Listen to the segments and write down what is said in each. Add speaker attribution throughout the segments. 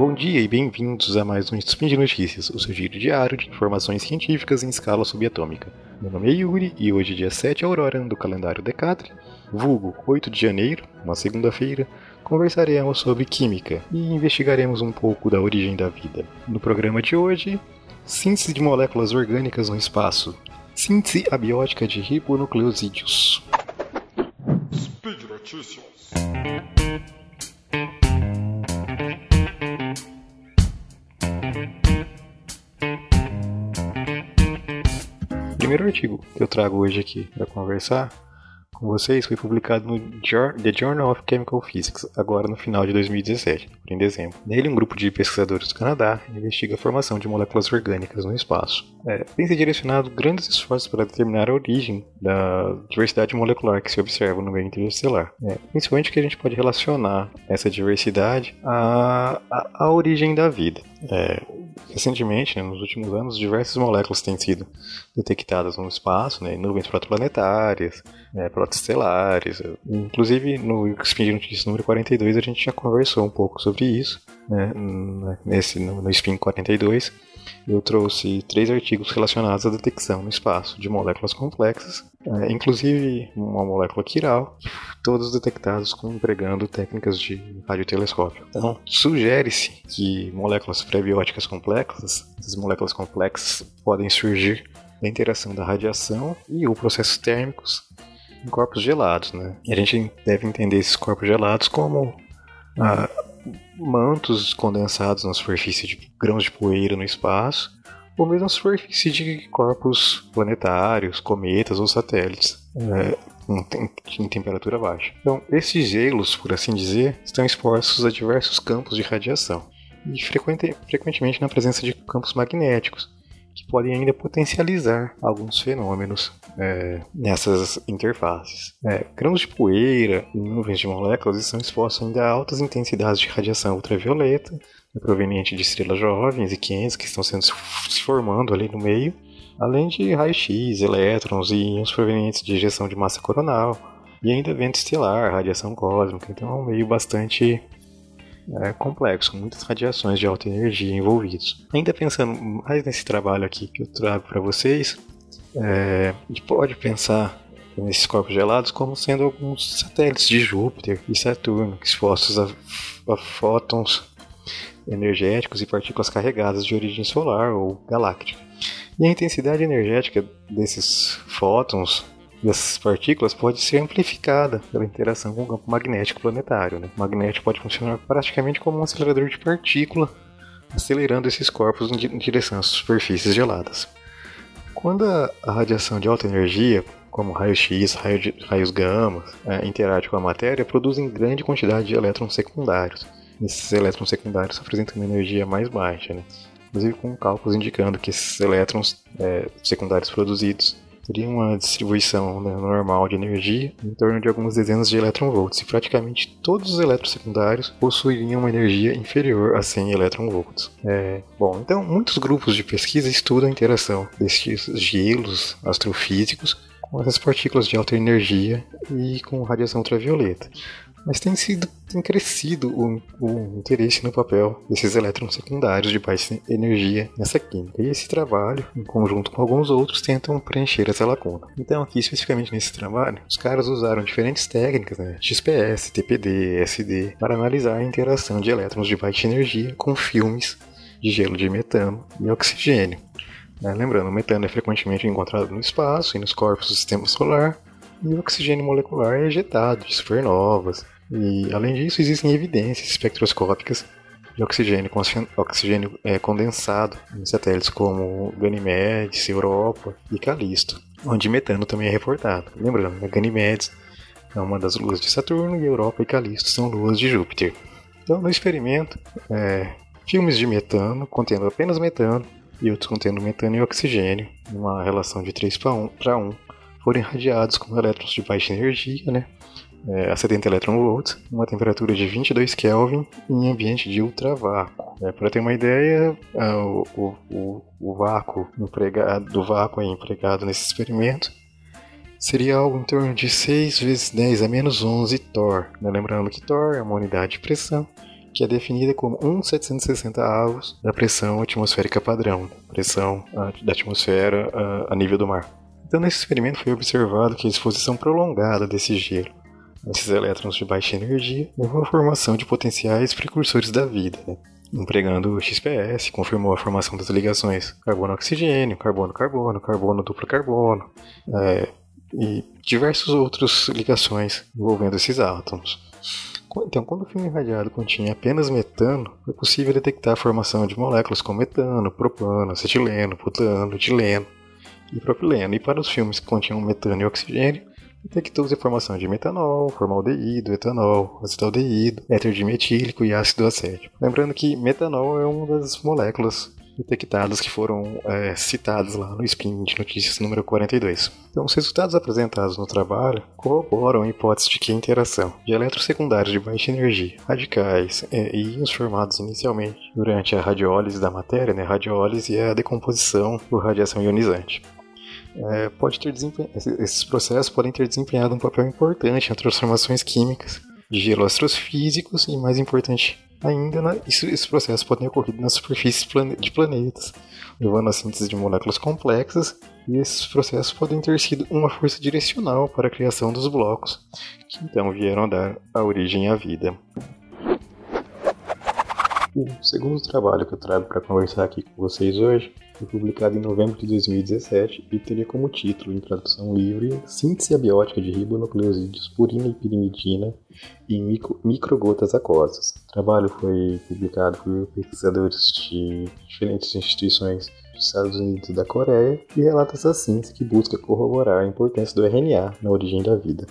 Speaker 1: Bom dia e bem-vindos a mais um Spin de Notícias, o seu giro diário de informações científicas em escala subatômica. Meu nome é Yuri e hoje, dia 7 Aurora do calendário Decathlon, vulgo 8 de janeiro, uma segunda-feira, conversaremos sobre química e investigaremos um pouco da origem da vida. No programa de hoje, síntese de moléculas orgânicas no espaço, síntese abiótica de ribonucleosídeos.
Speaker 2: Speed Notícias.
Speaker 1: Primeiro artigo que eu trago hoje aqui para conversar com vocês foi publicado no The Journal of Chemical Physics, agora no final de 2017, em dezembro. Nele, um grupo de pesquisadores do Canadá investiga a formação de moléculas orgânicas no espaço. É, tem se direcionado grandes esforços para determinar a origem da diversidade molecular que se observa no meio interestelar. É, principalmente que a gente pode relacionar essa diversidade à, à, à origem da vida. É, recentemente, né, nos últimos anos, diversas moléculas têm sido detectadas no espaço, né, nuvens protoplanetárias, é, protostelares. Inclusive, no Spin Notícias número 42, a gente já conversou um pouco sobre isso, né, nesse, no, no Spin 42 eu trouxe três artigos relacionados à detecção no espaço de moléculas complexas, é, inclusive uma molécula quiral, todos detectados com, empregando técnicas de radiotelescópio. Então, sugere-se que moléculas prebióticas complexas, essas moléculas complexas podem surgir da interação da radiação e ou processos térmicos em corpos gelados, né? E a gente deve entender esses corpos gelados como ah, mantos condensados na superfície de grãos de poeira no espaço, ou mesmo na superfície de corpos planetários, cometas ou satélites, é, em, em, temperatura baixa. Então, esses gelos, por assim dizer, estão expostos a diversos campos de radiação, e frequente, frequentemente na presença de campos magnéticos, que podem ainda potencializar alguns fenômenos é, nessas interfaces. É, grãos de poeira e nuvens de moléculas estão expostos ainda a altas intensidades de radiação ultravioleta, né, proveniente de estrelas jovens e quentes que estão sendo se formando ali no meio, além de raio-x, elétrons e íons provenientes de ejeção de massa coronal, e ainda vento estelar, radiação cósmica, então é um meio bastante é, complexo, com muitas radiações de alta energia envolvidos. Ainda pensando mais nesse trabalho aqui que eu trago para vocês, é, a gente pode pensar nesses corpos gelados como sendo alguns satélites de Júpiter e Saturno, expostos a, a fótons energéticos e partículas carregadas de origem solar ou galáctica. E a intensidade energética desses fótons dessas partículas pode ser amplificada pela interação com o campo magnético planetário. Né? O magnético pode funcionar praticamente como um acelerador de partícula, acelerando esses corpos em direção às superfícies geladas. Quando a radiação de alta energia, como raios-x, raios gama, é, interage com a matéria, produzem grande quantidade de elétrons secundários. Esses elétrons secundários apresentam uma energia mais baixa, né? inclusive com cálculos indicando que esses elétrons é, secundários produzidos teria uma distribuição né, normal de energia em torno de algumas dezenas de eletronvolts, e praticamente todos os elétrons secundários possuiriam uma energia inferior a 100 eletronvolts. É, bom, então muitos grupos de pesquisa estudam a interação desses gelos astrofísicos com essas partículas de alta energia e com radiação ultravioleta mas tem sido tem crescido o, o, interesse no papel desses elétrons secundários de baixa energia nessa química. E esse trabalho, em conjunto com alguns outros, tentam preencher essa lacuna. Então, aqui especificamente nesse trabalho, os caras usaram diferentes técnicas, né, XPS, TPD, SD, para analisar a interação de elétrons de baixa energia com filmes de gelo de metano e oxigênio. Né, lembrando, o metano é frequentemente encontrado no espaço e nos corpos do sistema solar, e o oxigênio molecular é ejetado de supernovas. E, além disso, existem evidências espectroscópicas de oxigênio, oxigênio é, condensado em satélites como Ganymedes, Europa e Callisto, onde metano também é reportado. Lembrando, Ganymedes é uma das luas de Saturno e Europa e Callisto são luas de Júpiter. Então, no experimento, é, filmes de metano contendo apenas metano e outros contendo metano e oxigênio, numa relação de 3 para 1, 1 foram irradiados com elétrons de baixa energia, né, é, a 70 eletronvolts, uma temperatura de 22 Kelvin em ambiente de ultravácuo. É, Para ter uma ideia, é, o, o, o, vácuo empregado, do vácuo empregado nesse experimento seria algo em torno de 6 vezes 10 a menos 11 Thor. Né? Lembrando que Thor é uma unidade de pressão que é definida como 1,760 avos da pressão atmosférica padrão, pressão da atmosfera a, a nível do mar. Então, nesse experimento foi observado que a exposição prolongada desse gelo esses elétrons de baixa energia levou à formação de potenciais precursores da vida, né? empregando o XPS, confirmou a formação das ligações carbono-oxigênio, carbono-carbono, carbono-duplo-carbono, é, e diversas outras ligações envolvendo esses átomos. Então, quando o filme irradiado continha apenas metano, foi possível detectar a formação de moléculas como metano, propano, acetileno, butano, etileno e propileno. E para os filmes que continham metano e oxigênio, detectou-se a formação de metanol, formaldeído, etanol, acetaldeído, éter dimetílico e ácido acético. Lembrando que metanol é uma das moléculas detectadas que foram é, citadas lá no Spin de Notícias número 42. Então, os resultados apresentados no trabalho corroboram a hipótese de que a interação de elétrons secundários de baixa energia, radicais é, e íons formados inicialmente durante a radiólise da matéria, né, radiólise é a decomposição por radiação ionizante, é, pode ter esses processos podem ter desempenhado um papel importante nas transformações químicas de gelo astrofísicos e, mais importante ainda, na, isso, esses processos podem ocorrer na superfície de planetas, levando à síntese de moléculas complexas, e esses processos podem ter sido uma força direcional para a criação dos blocos, que então vieram dar a origem à vida. O segundo trabalho que eu trago para conversar aqui com vocês hoje foi publicado em novembro de 2017 e teria como título, em tradução livre, Síntese abiótica de ribonucleosídeos purina e pirimidina em micro, microgotas aquosas. O trabalho foi publicado por pesquisadores de diferentes instituições dos Estados Unidos e da Coreia e relata essa síntese que busca corroborar a importância do RNA na origem da vida.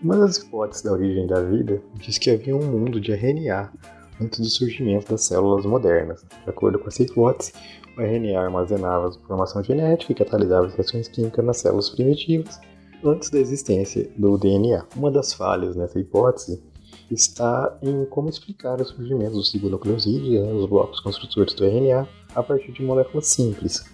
Speaker 1: Uma das hipóteses da origem da vida diz que havia um mundo de RNA antes do surgimento das células modernas. De acordo com essa hipótese, o RNA armazenava a informação genética e catalisava as reações químicas nas células primitivas antes da existência do DNA. Uma das falhas nessa hipótese está em como explicar o surgimento dos ribonucleosídeos, né, os blocos construtores do RNA, a partir de moléculas simples,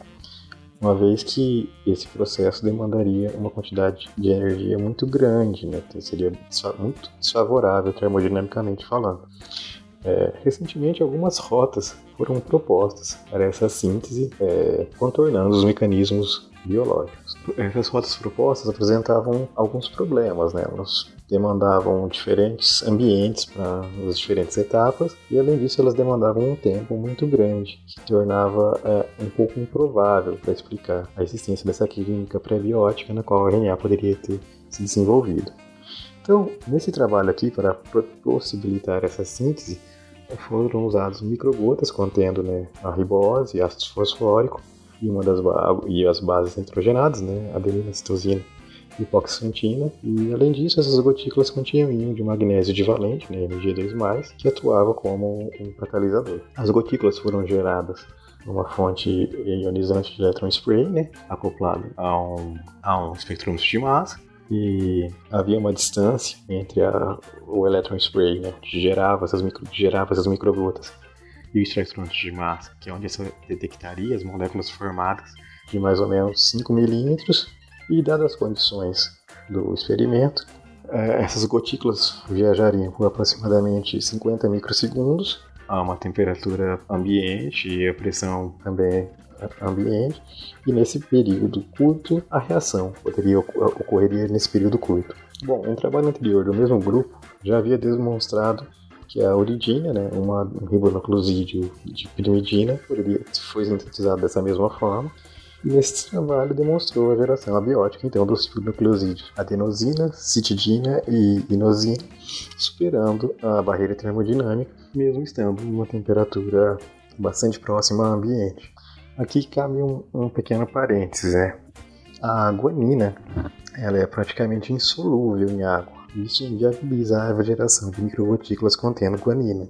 Speaker 1: uma vez que esse processo demandaria uma quantidade de energia muito grande, né? Seria muito desfavorável termodinamicamente falando. É, recentemente, algumas rotas foram propostas para essa síntese, é, contornando os mecanismos biológicos. Essas rotas propostas apresentavam alguns problemas, né? Elas demandavam diferentes ambientes para as diferentes etapas e, além disso, elas demandavam um tempo muito grande, que tornava é, um pouco improvável para explicar a existência dessa química pré-biótica na qual o RNA poderia ter se desenvolvido. Então, nesse trabalho aqui, para possibilitar essa síntese, foram usados microgotas contendo né, a ribose, ácido fosfórico e, uma das e as bases nitrogenadas, né, adenina, citosina e hipoxantina. E além disso, essas gotículas continham íon de magnésio divalente, né, Mg2+, que atuava como um catalisador. As gotículas foram geradas numa fonte ionizante de elétron spray, né, acoplado a um, a um espectrômetro de massa, e havia uma distância entre a, o electron spray, né, que gerava essas, micro, gerava essas microgotas, e o espectrômetro de massa, que é onde você detectaria as moléculas formadas de mais ou menos 5 milímetros, e dadas as condições do experimento, é, essas gotículas viajariam por aproximadamente 50 microsegundos a uma temperatura ambiente e a pressão também ambiente e nesse período curto a reação poderia ocorreria nesse período curto. Bom, um trabalho anterior do mesmo grupo já havia demonstrado que a uridina, né, um ribonucleosídeo de pirimidina, poderia, foi sintetizado dessa mesma forma, e trabalho demonstrou a geração abiótica então dos nucleosídeos adenosina, citidina e inosina, superando a barreira termodinâmica, mesmo estando em uma temperatura bastante próxima ao ambiente. Aqui cabe um, um pequeno parênteses, né? A guanina ela é praticamente insolúvel em água. Isso inviabiliza a geração de microgotículas contendo guanina.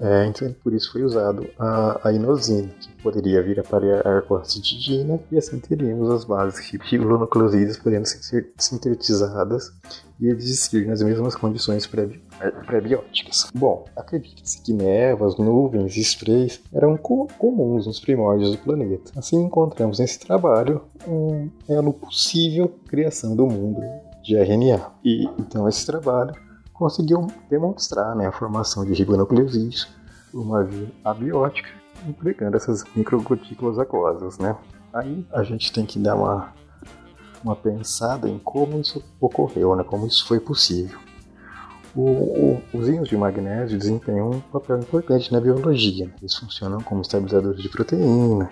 Speaker 1: É, então, por isso foi usado a, a inosina, que poderia vir a parear com a citidina, e assim teríamos as bases ribonucleosídeas podendo ser sintetizadas e existir nas mesmas condições pré-bióticas. Bom, acredita-se que nevas, nuvens e sprays eram co comuns nos primórdios do planeta. Assim encontramos nesse trabalho um elo possível criação do mundo de RNA. E então esse trabalho conseguiu demonstrar né, a formação de ribonucleosídeos uma via abiótica, empregando essas microgotículas aquosas. Né? Aí a gente tem que dar uma, uma pensada em como isso ocorreu, né, como isso foi possível. O, o, os íons de magnésio desempenham um papel importante na biologia. Eles funcionam como estabilizadores de proteína,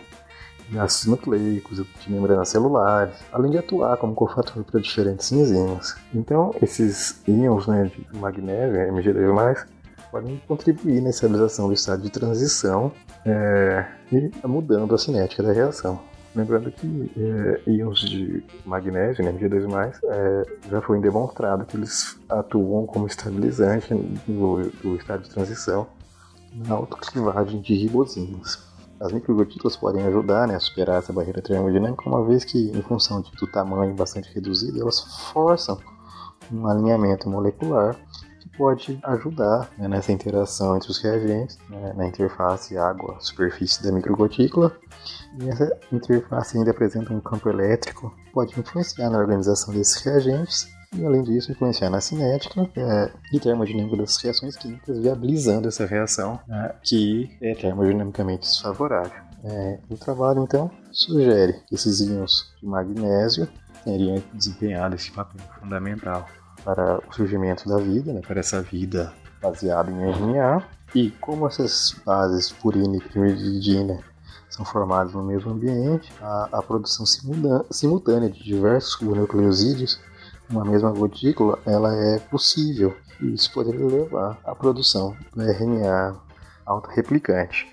Speaker 1: nucleicos, de membranas celulares, além de atuar como cofator para diferentes enzimas. Então, esses íons né, de magnésio, Mg2+, podem contribuir na estabilização do estado de transição é, e mudando a cinética da reação. Lembrando que é, íons de magnésio, né, Mg2+, é, já foi demonstrado que eles atuam como estabilizante do, do estado de transição na autoclivagem de ribozinas. As microgotículas podem ajudar né, a superar essa barreira termodinâmica, uma vez que, em função do tamanho bastante reduzido, elas forçam um alinhamento molecular que pode ajudar né, nessa interação entre os reagentes, né, na interface água-superfície da microgotícula. E essa interface ainda apresenta um campo elétrico que pode influenciar na organização desses reagentes e, além disso, influenciar na cinética é, e termodinâmica das reações químicas, viabilizando essa reação né, que é termodinamicamente desfavorável. É, o trabalho, então, sugere que esses íons de magnésio teriam desempenhado esse papel fundamental para o surgimento da vida, né, para essa vida baseada em RNA. E como essas bases purina e pirimidina são formadas no mesmo ambiente, a, a produção simultânea de diversos nucleosídeos uma mesma gotícula, ela é possível. E isso poderia levar à produção do RNA autorreplicante.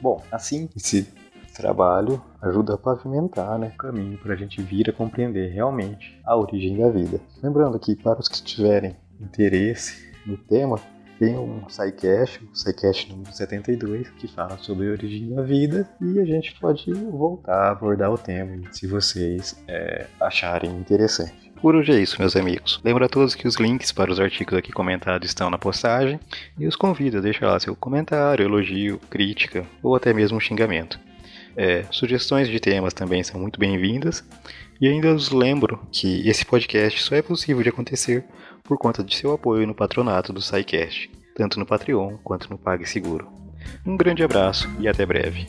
Speaker 1: Bom, assim, esse trabalho ajuda a pavimentar né, o caminho para a gente vir a compreender realmente a origem da vida. Lembrando que para os que tiverem interesse no tema, tem um SciCast, o SciCast número 72, que fala sobre a origem da vida e a gente pode voltar a abordar o tema se vocês é, acharem interessante. Por hoje é isso, meus amigos. Lembro a todos que os links para os artigos aqui comentados estão na postagem e os convido a deixar lá seu comentário, elogio, crítica ou até mesmo xingamento. É, sugestões de temas também são muito bem-vindas e ainda os lembro que esse podcast só é possível de acontecer por conta de seu apoio no patronato do SciCast, tanto no Patreon quanto no PagSeguro. Um grande abraço e até breve.